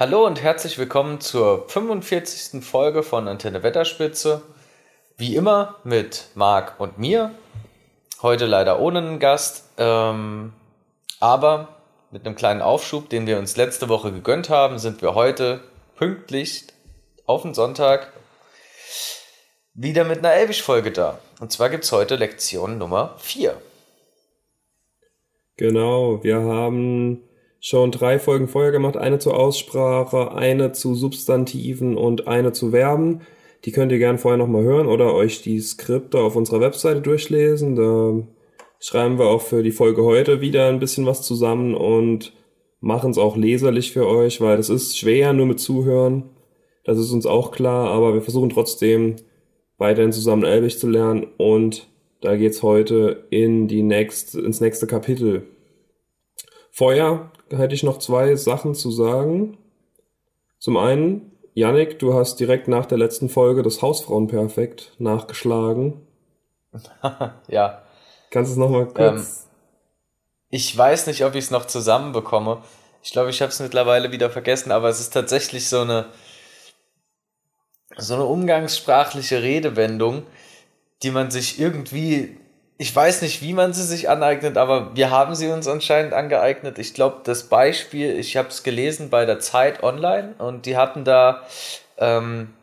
Hallo und herzlich willkommen zur 45. Folge von Antenne Wetterspitze. Wie immer mit Marc und mir. Heute leider ohne einen Gast, ähm, aber mit einem kleinen Aufschub, den wir uns letzte Woche gegönnt haben, sind wir heute pünktlich auf den Sonntag wieder mit einer Elbisch-Folge da. Und zwar gibt es heute Lektion Nummer 4. Genau, wir haben schon drei Folgen vorher gemacht. Eine zur Aussprache, eine zu Substantiven und eine zu Verben. Die könnt ihr gerne vorher nochmal hören oder euch die Skripte auf unserer Webseite durchlesen. Da schreiben wir auch für die Folge heute wieder ein bisschen was zusammen und machen es auch leserlich für euch, weil das ist schwer nur mit Zuhören. Das ist uns auch klar, aber wir versuchen trotzdem weiterhin zusammen Elbisch zu lernen und da geht's heute in die next, ins nächste Kapitel. Vorher hätte ich noch zwei Sachen zu sagen. Zum einen, Yannick, du hast direkt nach der letzten Folge das Hausfrauenperfekt nachgeschlagen. ja. Kannst du es nochmal kurz? Ähm, ich weiß nicht, ob ich es noch zusammenbekomme. Ich glaube, ich habe es mittlerweile wieder vergessen, aber es ist tatsächlich so eine, so eine umgangssprachliche Redewendung, die man sich irgendwie ich weiß nicht, wie man sie sich aneignet, aber wir haben sie uns anscheinend angeeignet. Ich glaube, das Beispiel, ich habe es gelesen bei der Zeit Online und die hatten da ähm,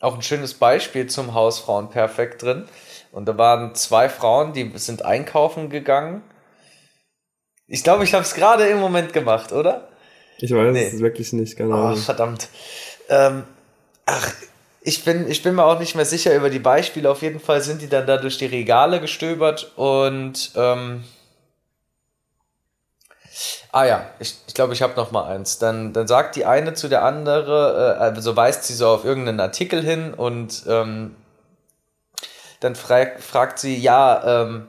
auch ein schönes Beispiel zum Hausfrauen perfekt drin. Und da waren zwei Frauen, die sind einkaufen gegangen. Ich glaube, ich habe es gerade im Moment gemacht, oder? Ich weiß nee. es wirklich nicht, genau. Oh, verdammt. Ähm, ach, ich bin, ich bin mir auch nicht mehr sicher über die Beispiele. Auf jeden Fall sind die dann da durch die Regale gestöbert und ähm, Ah ja, ich glaube, ich, glaub, ich habe noch mal eins. Dann, dann sagt die eine zu der andere, äh, also weist sie so auf irgendeinen Artikel hin und ähm, dann frag, fragt sie, ja, ähm,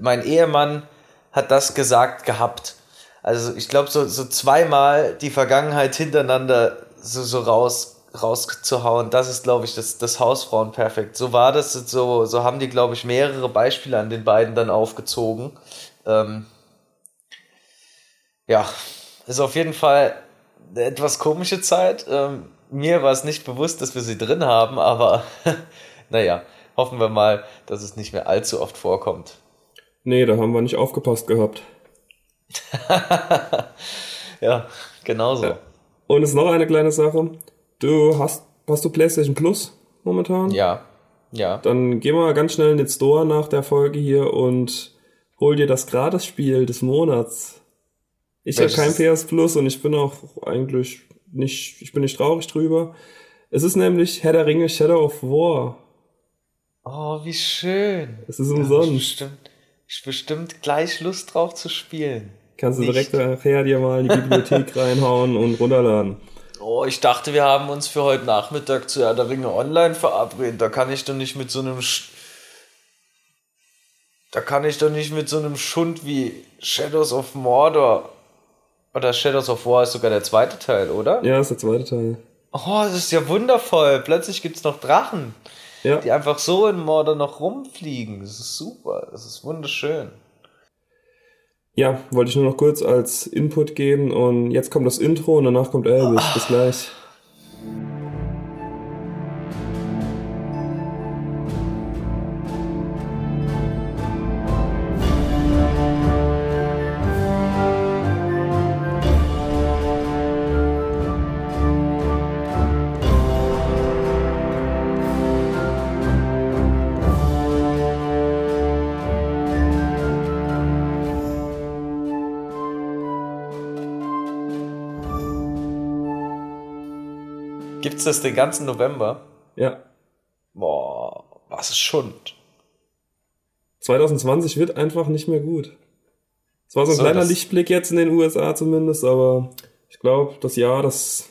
mein Ehemann hat das gesagt gehabt. Also ich glaube, so, so zweimal die Vergangenheit hintereinander so, so raus rauszuhauen, das ist, glaube ich, das, das Hausfrauen perfekt. So war das, so, so haben die, glaube ich, mehrere Beispiele an den beiden dann aufgezogen. Ähm, ja, ist auf jeden Fall eine etwas komische Zeit. Ähm, mir war es nicht bewusst, dass wir sie drin haben, aber naja, hoffen wir mal, dass es nicht mehr allzu oft vorkommt. Nee, da haben wir nicht aufgepasst gehabt. ja, genauso. Ja. Und es ist noch eine kleine Sache. Du hast, hast du PlayStation Plus momentan? Ja. Ja. Dann geh mal ganz schnell in den Store nach der Folge hier und hol dir das Gratis-Spiel des Monats. Ich habe kein PS Plus und ich bin auch eigentlich nicht, ich bin nicht traurig drüber. Es ist nämlich Herr der Ringe Shadow of War. Oh, wie schön. Es ist umsonst. Ich bestimmt, ich bestimmt gleich Lust drauf zu spielen. Kannst du nicht. direkt nachher dir mal in die Bibliothek reinhauen und runterladen. Oh, ich dachte, wir haben uns für heute Nachmittag zu Herr der Ringe online verabredet. Da kann ich doch nicht mit so einem. Sch da kann ich doch nicht mit so einem Schund wie Shadows of Mordor. Oder Shadows of War ist sogar der zweite Teil, oder? Ja, ist der zweite Teil. Oh, das ist ja wundervoll. Plötzlich gibt es noch Drachen. Ja. Die einfach so in Mordor noch rumfliegen. Das ist super. Das ist wunderschön. Ja, wollte ich nur noch kurz als Input geben und jetzt kommt das Intro und danach kommt Elvis. Bis gleich. Gibt's das den ganzen November? Ja. Boah, was ist Schund. 2020 wird einfach nicht mehr gut. Es war so ein so, kleiner Lichtblick jetzt in den USA zumindest, aber ich glaube, das Jahr, das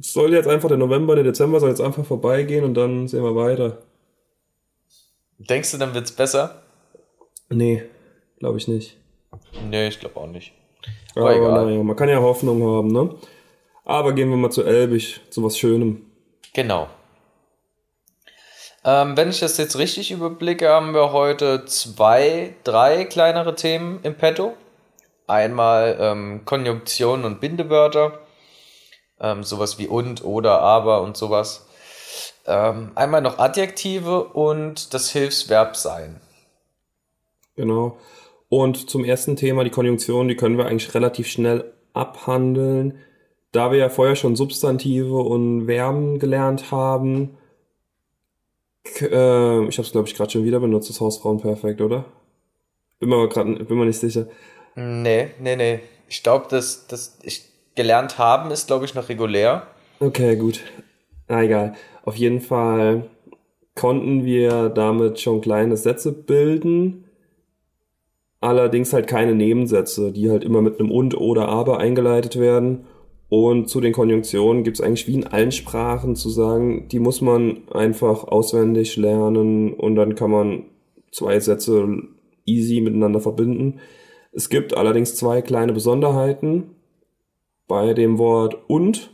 soll jetzt einfach der November, der Dezember soll jetzt einfach vorbeigehen und dann sehen wir weiter. Denkst du, dann wird's besser? Nee, glaube ich nicht. Nee, ich glaube auch nicht. Aber, aber naja, man kann ja Hoffnung haben, ne? Aber gehen wir mal zu Elbig, zu was Schönem. Genau. Ähm, wenn ich das jetzt richtig überblicke, haben wir heute zwei, drei kleinere Themen im Petto. Einmal ähm, Konjunktion und Bindewörter. ähm, sowas wie und, oder, aber und sowas. Ähm, einmal noch Adjektive und das Hilfsverb sein. Genau. Und zum ersten Thema, die Konjunktion, die können wir eigentlich relativ schnell abhandeln. Da wir ja vorher schon Substantive und Verben gelernt haben, äh, ich habe es glaube ich gerade schon wieder benutzt, das Hausfrauenperfekt, oder? Bin mir aber gerade bin mir nicht sicher. Nee, nee, nee. Ich glaube, dass das ich gelernt haben ist glaube ich noch regulär. Okay, gut. Na egal. Auf jeden Fall konnten wir damit schon kleine Sätze bilden. Allerdings halt keine Nebensätze, die halt immer mit einem und oder aber eingeleitet werden. Und zu den Konjunktionen gibt es eigentlich wie in allen Sprachen zu sagen, die muss man einfach auswendig lernen und dann kann man zwei Sätze easy miteinander verbinden. Es gibt allerdings zwei kleine Besonderheiten. Bei dem Wort und,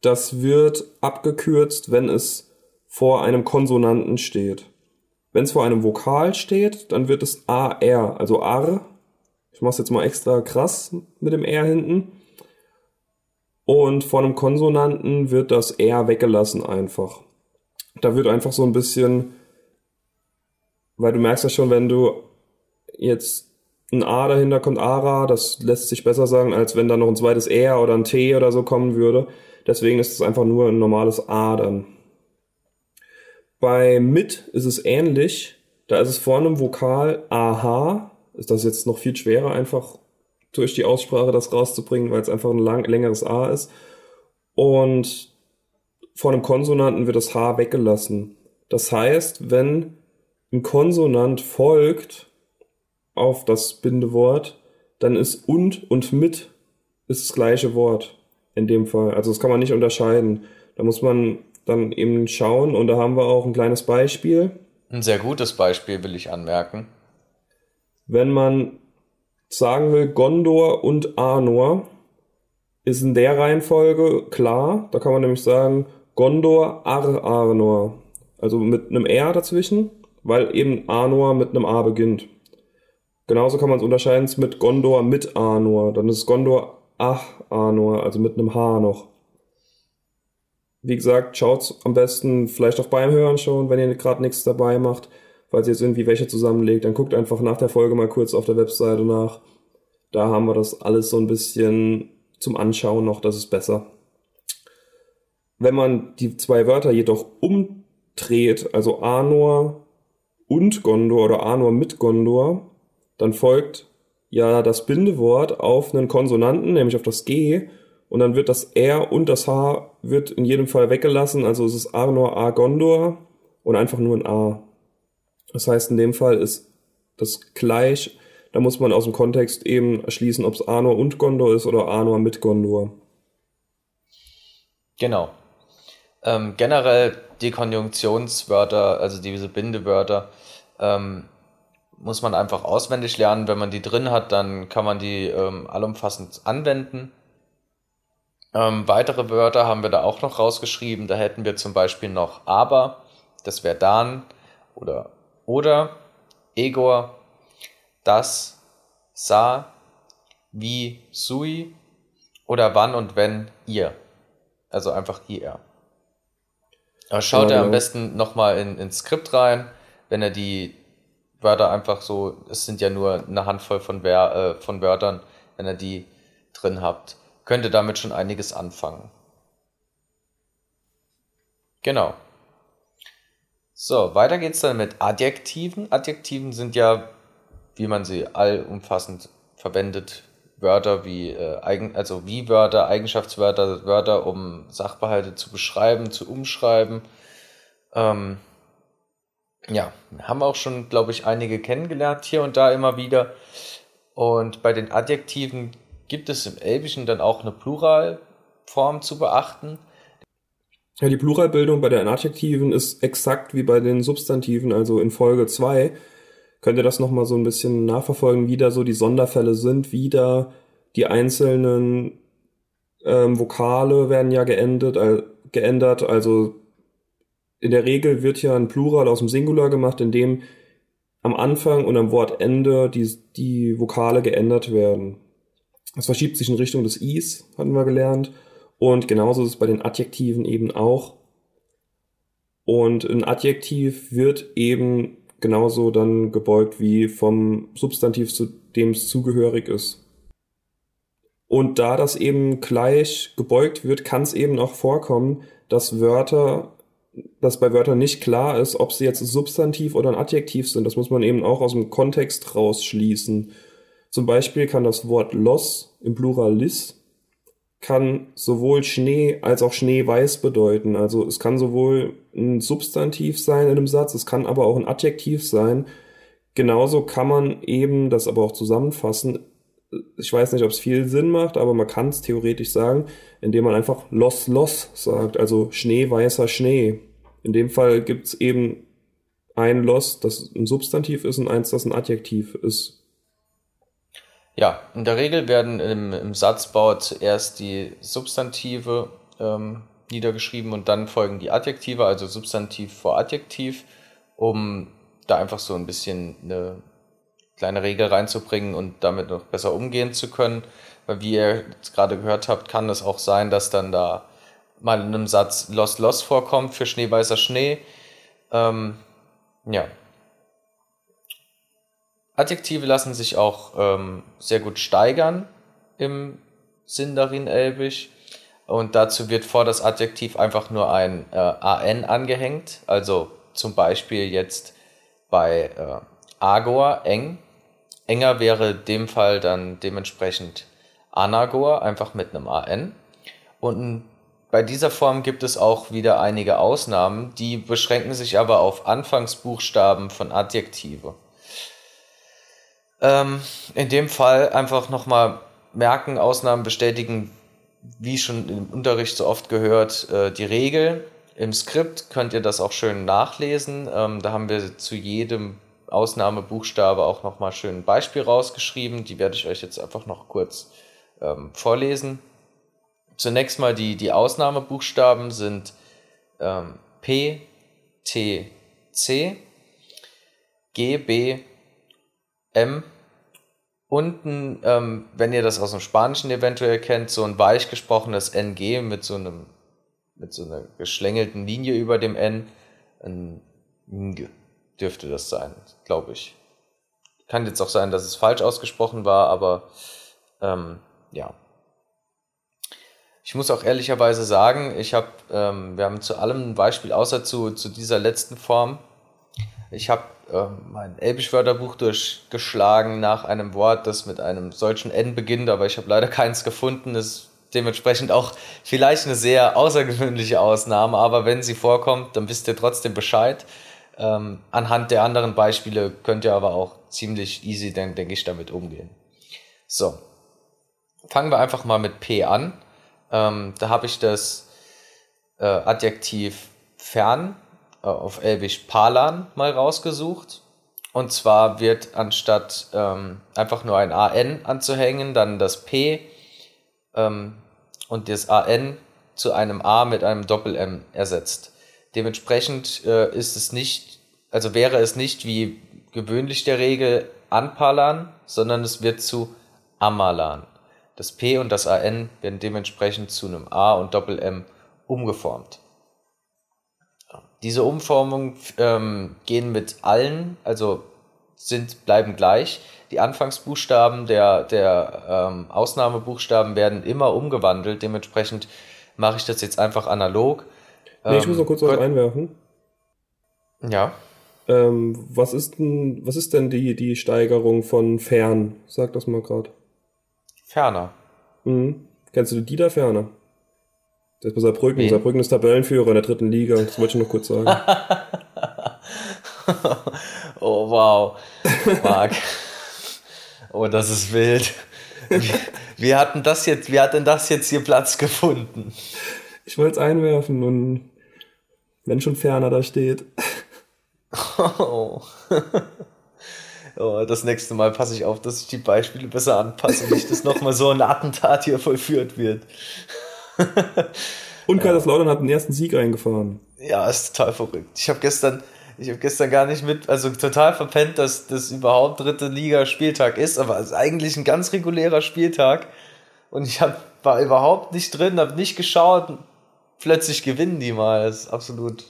das wird abgekürzt, wenn es vor einem Konsonanten steht. Wenn es vor einem Vokal steht, dann wird es AR, also AR. Ich mache es jetzt mal extra krass mit dem R hinten. Und von einem Konsonanten wird das R weggelassen einfach. Da wird einfach so ein bisschen, weil du merkst ja schon, wenn du jetzt ein A dahinter kommt, ARA, das lässt sich besser sagen, als wenn da noch ein zweites R oder ein T oder so kommen würde. Deswegen ist es einfach nur ein normales A dann. Bei mit ist es ähnlich. Da ist es vor einem Vokal AH. Ist das jetzt noch viel schwerer, einfach durch die Aussprache das rauszubringen, weil es einfach ein lang, längeres A ist. Und vor einem Konsonanten wird das H weggelassen. Das heißt, wenn ein Konsonant folgt auf das Bindewort, dann ist und und mit ist das gleiche Wort in dem Fall. Also das kann man nicht unterscheiden. Da muss man dann eben schauen und da haben wir auch ein kleines Beispiel. Ein sehr gutes Beispiel will ich anmerken. Wenn man sagen will, Gondor und Arnor ist in der Reihenfolge klar. Da kann man nämlich sagen, Gondor Ar Arnor. Also mit einem R dazwischen, weil eben Arnor mit einem A beginnt. Genauso kann man es unterscheiden mit Gondor mit Arnor. Dann ist Gondor Ach Arnor, also mit einem H noch. Wie gesagt, schaut am besten vielleicht auch beim Hören schon, wenn ihr gerade nichts dabei macht falls ihr jetzt irgendwie welche zusammenlegt, dann guckt einfach nach der Folge mal kurz auf der Webseite nach. Da haben wir das alles so ein bisschen zum Anschauen noch, das ist besser. Wenn man die zwei Wörter jedoch umdreht, also Anor und Gondor oder Anor mit Gondor, dann folgt ja das Bindewort auf einen Konsonanten, nämlich auf das G, und dann wird das R und das H wird in jedem Fall weggelassen, also es ist Arnor A Gondor und einfach nur ein A. Das heißt, in dem Fall ist das gleich. Da muss man aus dem Kontext eben erschließen, ob es Anor und Gondor ist oder Anor mit Gondor. Genau. Ähm, generell die Konjunktionswörter, also diese Bindewörter, ähm, muss man einfach auswendig lernen. Wenn man die drin hat, dann kann man die ähm, allumfassend anwenden. Ähm, weitere Wörter haben wir da auch noch rausgeschrieben. Da hätten wir zum Beispiel noch aber, das wäre dann, oder oder Egor, das, sa, wie, sui oder wann und wenn ihr. Also einfach ihr. Aber schaut ja, er am genau. besten nochmal in, ins Skript rein, wenn er die Wörter einfach so, es sind ja nur eine Handvoll von, Wer, äh, von Wörtern, wenn er die drin habt, könnte damit schon einiges anfangen. Genau. So, weiter geht's dann mit Adjektiven. Adjektiven sind ja, wie man sie allumfassend verwendet, Wörter wie äh, also wie Wörter, Eigenschaftswörter, Wörter, um Sachverhalte zu beschreiben, zu umschreiben. Ähm, ja, haben auch schon, glaube ich, einige kennengelernt hier und da immer wieder. Und bei den Adjektiven gibt es im Elbischen dann auch eine Pluralform zu beachten. Ja, die Pluralbildung bei den Adjektiven ist exakt wie bei den Substantiven, also in Folge 2 könnt ihr das nochmal so ein bisschen nachverfolgen, wie da so die Sonderfälle sind, wie da die einzelnen ähm, Vokale werden ja geendet, äh, geändert, also in der Regel wird ja ein Plural aus dem Singular gemacht, indem am Anfang und am Wortende die, die Vokale geändert werden. Das verschiebt sich in Richtung des Is, hatten wir gelernt. Und genauso ist es bei den Adjektiven eben auch. Und ein Adjektiv wird eben genauso dann gebeugt wie vom Substantiv, zu dem es zugehörig ist. Und da das eben gleich gebeugt wird, kann es eben auch vorkommen, dass Wörter, dass bei Wörtern nicht klar ist, ob sie jetzt Substantiv oder ein Adjektiv sind. Das muss man eben auch aus dem Kontext rausschließen. Zum Beispiel kann das Wort los im Plural lis kann sowohl Schnee als auch Schneeweiß bedeuten. Also es kann sowohl ein Substantiv sein in einem Satz, es kann aber auch ein Adjektiv sein. Genauso kann man eben das aber auch zusammenfassen. Ich weiß nicht, ob es viel Sinn macht, aber man kann es theoretisch sagen, indem man einfach los los sagt, also schneeweißer Schnee. In dem Fall gibt es eben ein los, das ein Substantiv ist und eins, das ein Adjektiv ist. Ja, in der Regel werden im, im Satzbau zuerst die Substantive ähm, niedergeschrieben und dann folgen die Adjektive, also Substantiv vor Adjektiv, um da einfach so ein bisschen eine kleine Regel reinzubringen und damit noch besser umgehen zu können. Weil wie ihr jetzt gerade gehört habt, kann es auch sein, dass dann da mal in einem Satz Los Los vorkommt für schneeweißer Schnee. Ähm, ja, Adjektive lassen sich auch ähm, sehr gut steigern im Sindarin-Elbisch. Und dazu wird vor das Adjektiv einfach nur ein äh, an angehängt. Also zum Beispiel jetzt bei äh, Agor, eng. Enger wäre dem Fall dann dementsprechend Anagor, einfach mit einem an. Und bei dieser Form gibt es auch wieder einige Ausnahmen, die beschränken sich aber auf Anfangsbuchstaben von Adjektive. Ähm, in dem Fall einfach nochmal merken, Ausnahmen bestätigen, wie schon im Unterricht so oft gehört, äh, die Regel. Im Skript könnt ihr das auch schön nachlesen. Ähm, da haben wir zu jedem Ausnahmebuchstabe auch nochmal schön ein Beispiel rausgeschrieben. Die werde ich euch jetzt einfach noch kurz ähm, vorlesen. Zunächst mal die, die Ausnahmebuchstaben sind ähm, P, T, C, G, B, M, unten, ähm, wenn ihr das aus dem Spanischen eventuell kennt, so ein weich gesprochenes NG mit so einem, mit so einer geschlängelten Linie über dem N. Ein Ng dürfte das sein, glaube ich. Kann jetzt auch sein, dass es falsch ausgesprochen war, aber ähm, ja. Ich muss auch ehrlicherweise sagen, ich habe, ähm, wir haben zu allem ein Beispiel, außer zu, zu dieser letzten Form. Ich habe äh, mein Elbisch-Wörterbuch durchgeschlagen nach einem Wort, das mit einem solchen N beginnt, aber ich habe leider keins gefunden. Das ist dementsprechend auch vielleicht eine sehr außergewöhnliche Ausnahme, aber wenn sie vorkommt, dann wisst ihr trotzdem Bescheid. Ähm, anhand der anderen Beispiele könnt ihr aber auch ziemlich easy, denke denk ich, damit umgehen. So, fangen wir einfach mal mit P an. Ähm, da habe ich das äh, Adjektiv fern auf Elbisch Palan mal rausgesucht. Und zwar wird anstatt ähm, einfach nur ein AN anzuhängen, dann das P ähm, und das AN zu einem A mit einem Doppel-M ersetzt. Dementsprechend äh, ist es nicht, also wäre es nicht wie gewöhnlich der Regel Anpalan, sondern es wird zu Amalan. Das P und das AN werden dementsprechend zu einem A und Doppel-M umgeformt. Diese Umformungen ähm, gehen mit allen, also sind, bleiben gleich. Die Anfangsbuchstaben der, der ähm, Ausnahmebuchstaben werden immer umgewandelt. Dementsprechend mache ich das jetzt einfach analog. Nee, ich muss noch kurz was einwerfen. Ja. Ähm, was, ist denn, was ist denn die, die Steigerung von fern? Sag das mal gerade. Ferner. Mhm. Kennst du die da ferner? Der ist bei Saarbrücken. Wen? Saarbrücken ist Tabellenführer in der dritten Liga. Das wollte ich noch kurz sagen. oh, wow. Marc. oh, das ist wild. Wie, wie, hatten das jetzt, wie hat denn das jetzt hier Platz gefunden? Ich wollte es einwerfen und wenn schon ferner da steht. Oh. oh. das nächste Mal passe ich auf, dass ich die Beispiele besser anpasse und nicht, dass nochmal so ein Attentat hier vollführt wird. Und Kaiserslautern hat den ersten Sieg eingefahren. Ja, ist total verrückt. Ich habe gestern, ich habe gestern gar nicht mit, also total verpennt, dass das überhaupt dritte Liga Spieltag ist, aber es ist eigentlich ein ganz regulärer Spieltag. und ich hab, war überhaupt nicht drin, habe nicht geschaut. Plötzlich gewinnen die mal. Das ist absolut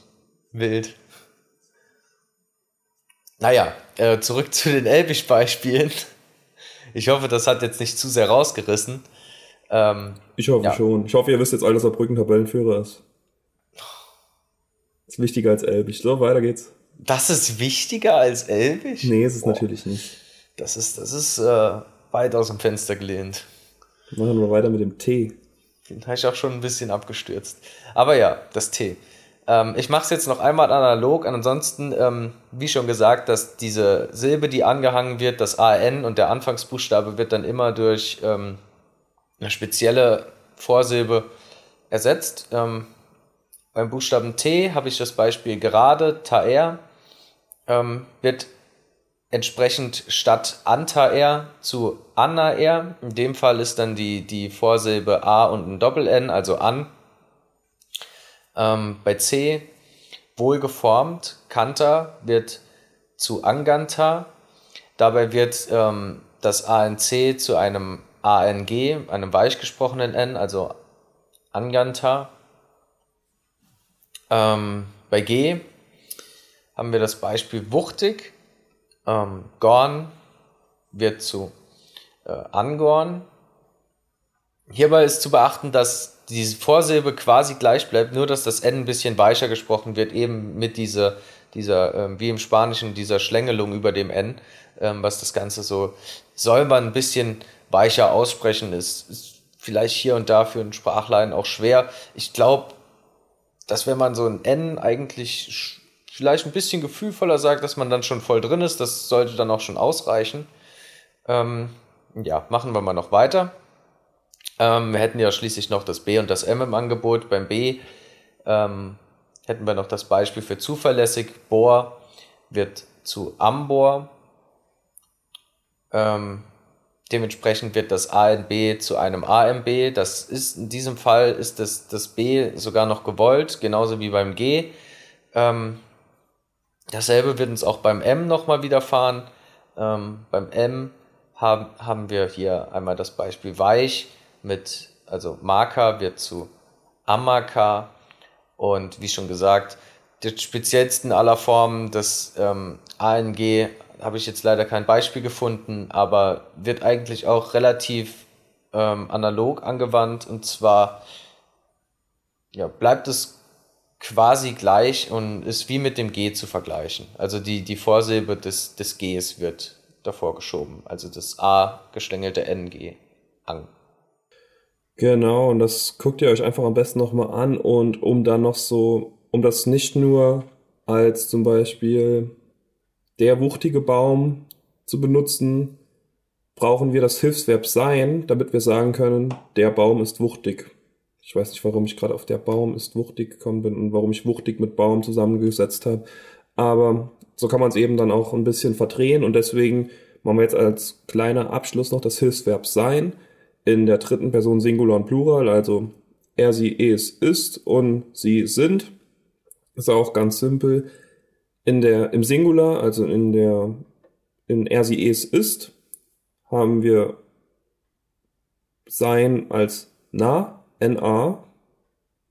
wild. Naja, äh, zurück zu den Elbisch-Beispielen. Ich hoffe, das hat jetzt nicht zu sehr rausgerissen. Ähm, ich hoffe ja. schon. Ich hoffe, ihr wisst jetzt alle, dass Saarbrücken Tabellenführer ist. ist wichtiger als Elbisch. So, weiter geht's. Das ist wichtiger als Elbisch? Nee, ist es Boah. natürlich nicht. Das ist, das ist äh, weit aus dem Fenster gelehnt. Machen wir weiter mit dem T. Den habe ich auch schon ein bisschen abgestürzt. Aber ja, das T. Ähm, ich mache es jetzt noch einmal analog. Ansonsten, ähm, wie schon gesagt, dass diese Silbe, die angehangen wird, das AN und der Anfangsbuchstabe wird dann immer durch ähm, eine spezielle Vorsilbe ersetzt. Ähm, beim Buchstaben T habe ich das Beispiel gerade, Taer, ähm, wird entsprechend statt Antaer zu Anaer. In dem Fall ist dann die, die Vorsilbe A und ein Doppel-N, also an. Ähm, bei C wohlgeformt, Kanta wird zu Anganta. Dabei wird ähm, das ANC zu einem ANG, einem weich gesprochenen N, also Anganta. Ähm, bei G haben wir das Beispiel wuchtig ähm, Gorn wird zu äh, Angorn. Hierbei ist zu beachten, dass diese Vorsilbe quasi gleich bleibt, nur dass das N ein bisschen weicher gesprochen wird, eben mit dieser, dieser äh, wie im Spanischen, dieser Schlängelung über dem N, äh, was das Ganze so, man ein bisschen weicher aussprechen, ist, ist vielleicht hier und da für einen Sprachlein auch schwer. Ich glaube, dass wenn man so ein N eigentlich vielleicht ein bisschen gefühlvoller sagt, dass man dann schon voll drin ist. Das sollte dann auch schon ausreichen. Ähm, ja, machen wir mal noch weiter. Ähm, wir hätten ja schließlich noch das B und das M im Angebot. Beim B ähm, hätten wir noch das Beispiel für zuverlässig. Bohr wird zu Ambor. Ähm, dementsprechend wird das ANB zu einem AMB. Das ist in diesem Fall ist das, das B sogar noch gewollt, genauso wie beim G. Ähm, Dasselbe wird uns auch beim M nochmal widerfahren. Ähm, beim M haben, haben wir hier einmal das Beispiel weich mit, also Marker wird zu Amaka und wie schon gesagt, die speziellsten aller Formen des ähm, ANG habe ich jetzt leider kein Beispiel gefunden, aber wird eigentlich auch relativ ähm, analog angewandt und zwar ja, bleibt es quasi gleich und ist wie mit dem G zu vergleichen. Also die, die Vorsilbe des, des Gs wird davor geschoben. Also das A geschlängelte NG. An. Genau, und das guckt ihr euch einfach am besten nochmal an und um dann noch so, um das nicht nur als zum Beispiel der wuchtige Baum zu benutzen, brauchen wir das Hilfsverb sein, damit wir sagen können, der Baum ist wuchtig. Ich weiß nicht, warum ich gerade auf der Baum ist wuchtig gekommen bin und warum ich wuchtig mit Baum zusammengesetzt habe. Aber so kann man es eben dann auch ein bisschen verdrehen und deswegen machen wir jetzt als kleiner Abschluss noch das Hilfsverb sein in der dritten Person Singular und Plural, also er, sie, es, ist und sie sind. Ist auch ganz simpel. In der, im Singular, also in der, in er, sie, es, ist, haben wir sein als na NA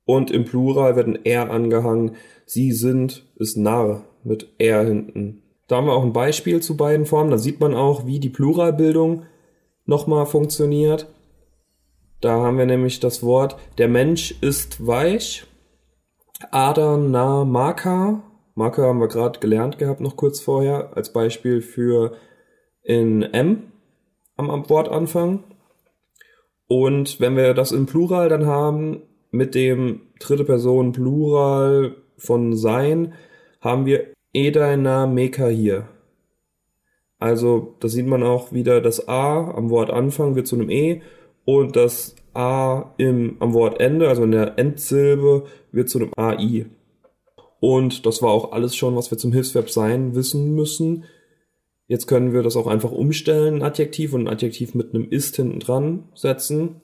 und im Plural wird ein R angehangen. Sie sind ist Narr mit R hinten. Da haben wir auch ein Beispiel zu beiden Formen. Da sieht man auch, wie die Pluralbildung nochmal funktioniert. Da haben wir nämlich das Wort, der Mensch ist weich. Adana Maka. Maka haben wir gerade gelernt gehabt, noch kurz vorher, als Beispiel für in M am Wortanfang. Und wenn wir das im Plural dann haben, mit dem dritte Person Plural von sein, haben wir Edaina Meka hier. Also, da sieht man auch wieder das A am Wortanfang wird zu einem E und das A im, am Wortende, also in der Endsilbe, wird zu einem AI. Und das war auch alles schon, was wir zum Hilfsverb sein wissen müssen. Jetzt können wir das auch einfach umstellen, ein Adjektiv und ein Adjektiv mit einem ist hinten dran setzen.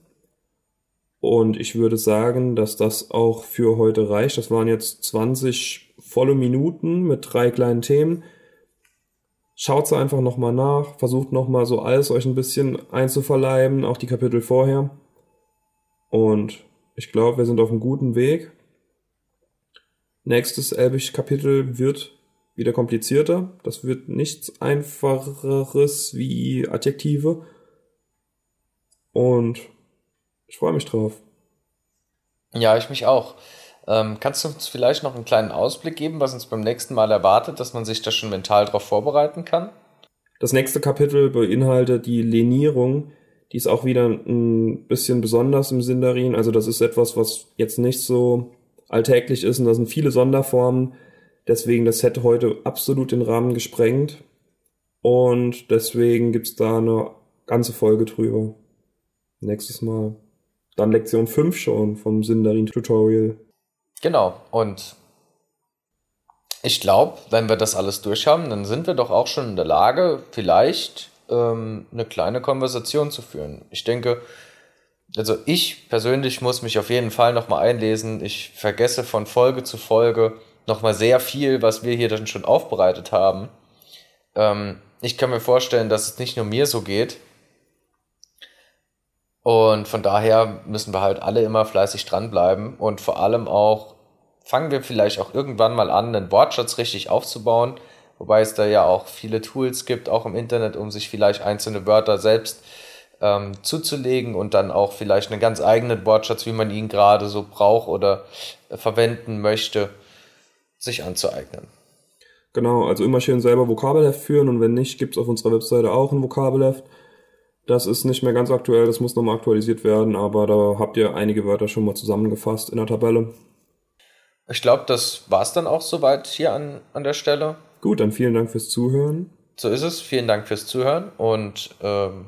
Und ich würde sagen, dass das auch für heute reicht. Das waren jetzt 20 volle Minuten mit drei kleinen Themen. Schaut sie einfach nochmal nach, versucht nochmal so alles euch ein bisschen einzuverleiben, auch die Kapitel vorher. Und ich glaube, wir sind auf einem guten Weg. Nächstes Elbisch-Kapitel wird wieder komplizierter. Das wird nichts einfacheres wie Adjektive. Und ich freue mich drauf. Ja, ich mich auch. Ähm, kannst du uns vielleicht noch einen kleinen Ausblick geben, was uns beim nächsten Mal erwartet, dass man sich da schon mental darauf vorbereiten kann? Das nächste Kapitel beinhaltet die Lenierung. Die ist auch wieder ein bisschen besonders im Sindarin. Also das ist etwas, was jetzt nicht so alltäglich ist und da sind viele Sonderformen. Deswegen, das hätte heute absolut den Rahmen gesprengt. Und deswegen gibt's da eine ganze Folge drüber. Nächstes Mal. Dann Lektion 5 schon vom Sindarin Tutorial. Genau. Und ich glaube, wenn wir das alles durchhaben, dann sind wir doch auch schon in der Lage, vielleicht ähm, eine kleine Konversation zu führen. Ich denke, also ich persönlich muss mich auf jeden Fall nochmal einlesen. Ich vergesse von Folge zu Folge nochmal sehr viel, was wir hier dann schon aufbereitet haben. Ähm, ich kann mir vorstellen, dass es nicht nur mir so geht. Und von daher müssen wir halt alle immer fleißig dranbleiben und vor allem auch fangen wir vielleicht auch irgendwann mal an, einen Wortschatz richtig aufzubauen. Wobei es da ja auch viele Tools gibt, auch im Internet, um sich vielleicht einzelne Wörter selbst ähm, zuzulegen und dann auch vielleicht einen ganz eigenen Wortschatz, wie man ihn gerade so braucht oder äh, verwenden möchte, sich anzueignen. Genau, also immer schön selber Vokabelheft führen und wenn nicht, gibt es auf unserer Webseite auch ein Vokabelheft. Das ist nicht mehr ganz aktuell, das muss nochmal aktualisiert werden, aber da habt ihr einige Wörter schon mal zusammengefasst in der Tabelle. Ich glaube, das war es dann auch soweit hier an, an der Stelle. Gut, dann vielen Dank fürs Zuhören. So ist es. Vielen Dank fürs Zuhören und ähm,